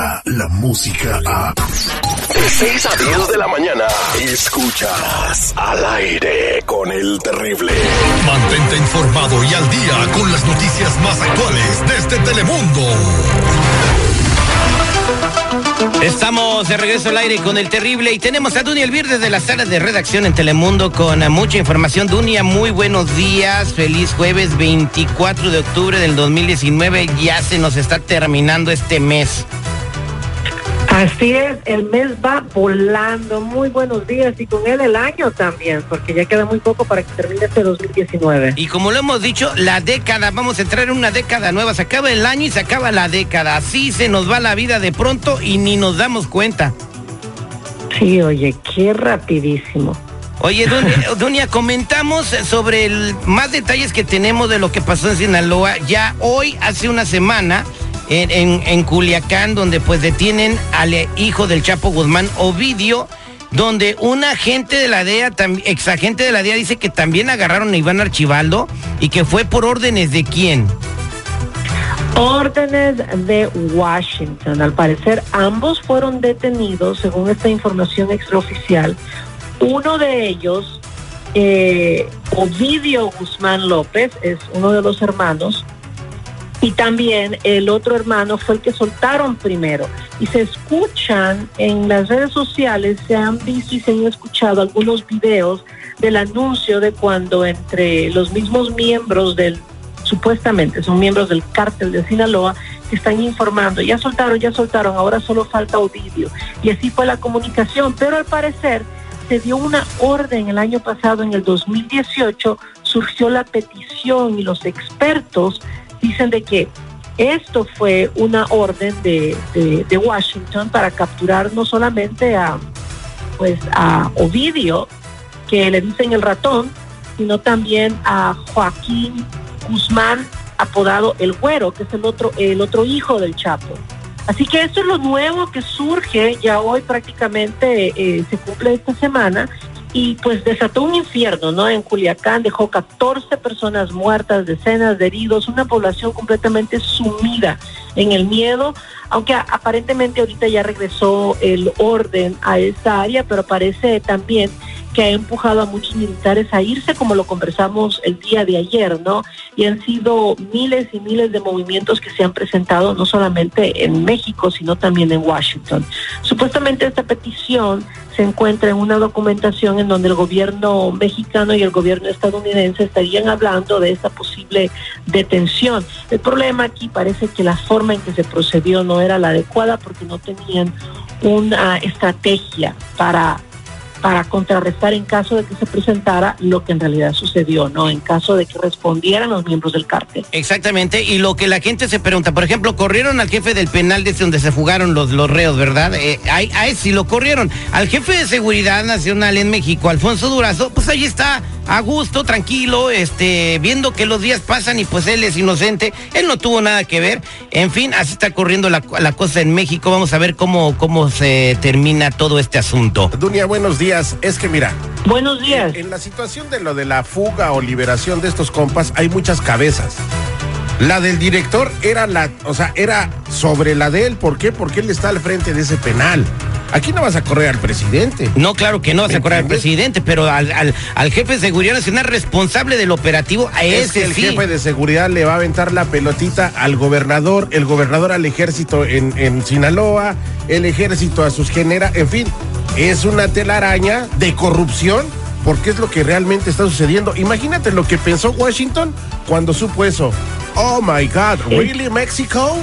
llega la música a... De 6 a 10 de la mañana, escuchas al aire con el terrible. Mantente informado y al día con las noticias más actuales desde Telemundo. Estamos de regreso al aire con el terrible y tenemos a Dunia Elvir desde la sala de redacción en Telemundo con mucha información. Dunia, muy buenos días, feliz jueves 24 de octubre del 2019. Ya se nos está terminando este mes. Así es, el mes va volando. Muy buenos días y con él el año también, porque ya queda muy poco para que termine este 2019. Y como lo hemos dicho, la década, vamos a entrar en una década nueva. Se acaba el año y se acaba la década. Así se nos va la vida de pronto y ni nos damos cuenta. Sí, oye, qué rapidísimo. Oye, Dunia, comentamos sobre el, más detalles que tenemos de lo que pasó en Sinaloa. Ya hoy, hace una semana, en, Culiacán, donde pues detienen al hijo del Chapo Guzmán, Ovidio, donde un agente de la DEA, ex agente de la DEA, dice que también agarraron a Iván Archibaldo y que fue por órdenes de quién. Órdenes de Washington. Al parecer, ambos fueron detenidos, según esta información extraoficial. Uno de ellos, eh, Ovidio Guzmán López, es uno de los hermanos, y también el otro hermano fue el que soltaron primero. Y se escuchan en las redes sociales, se han visto y se han escuchado algunos videos del anuncio de cuando entre los mismos miembros del, supuestamente son miembros del cártel de Sinaloa, que están informando, ya soltaron, ya soltaron, ahora solo falta Ovidio. Y así fue la comunicación, pero al parecer se dio una orden el año pasado, en el 2018, surgió la petición y los expertos dicen de que esto fue una orden de, Washington para capturar no solamente a, pues, a Ovidio, que le dicen el ratón, sino también a Joaquín Guzmán, apodado el Güero, que es el otro, el otro hijo del Chapo. Así que esto es lo nuevo que surge, ya hoy prácticamente eh, se cumple esta semana y pues desató un infierno, ¿no? En Culiacán dejó 14 personas muertas, decenas de heridos, una población completamente sumida en el miedo, aunque aparentemente ahorita ya regresó el orden a esta área, pero parece también que ha empujado a muchos militares a irse, como lo conversamos el día de ayer, ¿no? Y han sido miles y miles de movimientos que se han presentado no solamente en México, sino también en Washington. Supuestamente esta petición se encuentra en una documentación en donde el gobierno mexicano y el gobierno estadounidense estarían hablando de esta posible detención. El problema aquí parece que la forma en que se procedió no era la adecuada porque no tenían una estrategia para para contrarrestar en caso de que se presentara lo que en realidad sucedió, ¿no? En caso de que respondieran los miembros del cártel. Exactamente, y lo que la gente se pregunta, por ejemplo, corrieron al jefe del penal desde donde se fugaron los, los reos, ¿verdad? Eh, ahí, ahí sí lo corrieron. Al jefe de seguridad nacional en México, Alfonso Durazo, pues ahí está a gusto, tranquilo, este, viendo que los días pasan y pues él es inocente, él no tuvo nada que ver. En fin, así está corriendo la, la cosa en México. Vamos a ver cómo, cómo se termina todo este asunto. Dunia, buenos días. Es que mira. Buenos días. En, la situación de lo de la fuga o liberación de estos compas hay muchas cabezas. La del director era la, o sea, era sobre la de él. ¿Por qué? Porque él está al frente de ese penal. Aquí no vas a correr al presidente. No, claro que no vas a correr al presidente, pero al, jefe de seguridad nacional responsable del operativo, a es ese el jefe de seguridad le va a aventar la pelotita al gobernador, el gobernador al ejército en, en Sinaloa, el ejército a sus generales, en fin, es una telaraña de corrupción porque es lo que realmente está sucediendo. Imagínate lo que pensó Washington cuando supo eso. Oh my God, ¿really Mexico?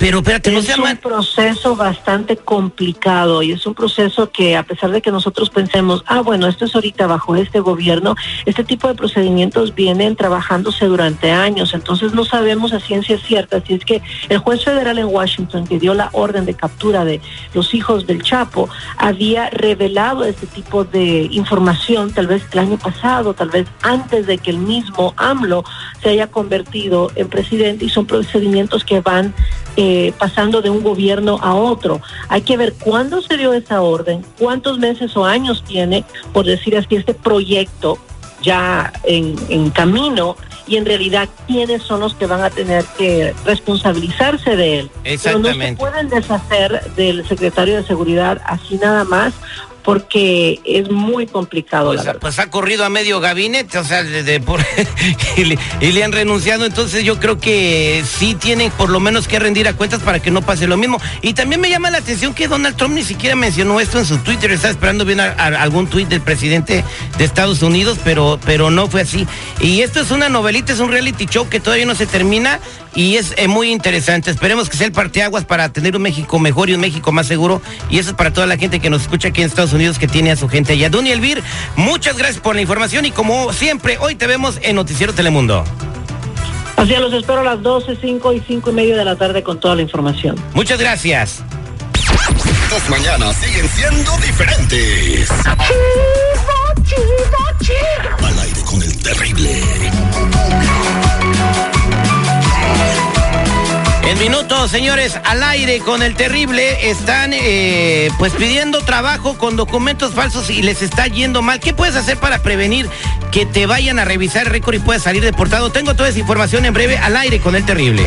Pero espérate, no es un proceso bastante complicado y es un proceso que a pesar de que nosotros pensemos, ah, bueno, esto es ahorita bajo este gobierno, este tipo de procedimientos vienen trabajándose durante años, entonces no sabemos a ciencia cierta si es que el juez federal en Washington que dio la orden de captura de los hijos del Chapo había revelado este tipo de información tal vez el año pasado, tal vez antes de que el mismo AMLO se haya convertido en presidente y son procedimientos que van eh, pasando de un gobierno a otro. Hay que ver cuándo se dio esa orden, cuántos meses o años tiene, por decir así, este proyecto ya en, camino y en realidad quiénes son los que van a tener que responsabilizarse de él. Pero no se pueden deshacer del secretario de Seguridad así nada más porque es muy complicado. Pues, pues ha corrido a medio gabinete, o sea, de, por, y, le, han renunciado, entonces yo creo que sí tienen por lo menos que rendir a cuentas para que no pase lo mismo. Y también me llama la atención que Donald Trump ni siquiera mencionó esto en su Twitter, está esperando bien algún tuit del presidente de Estados Unidos, pero, pero no fue así. Y esto es una novelita, es un reality show que todavía no se termina y es eh, muy interesante. Esperemos que sea el parteaguas para tener un México mejor y un México más seguro. Y eso es para toda la gente que nos escucha aquí en Estados Unidos, que tiene a su gente allá. Duny Elvir, muchas gracias por la información y como siempre, hoy te vemos en Noticiero Telemundo. Así los espero a las 12, 5 y 5 y media de la tarde con toda la información. Muchas gracias. Las mañanas siguen siendo diferentes. Chido. Al aire con el terrible. Minutos, señores, al aire con el terrible, están eh, pues pidiendo trabajo con documentos falsos y les está yendo mal. ¿Qué puedes hacer para prevenir que te vayan a revisar el récord y puedas salir deportado? Tengo toda esa información en breve al aire con el terrible.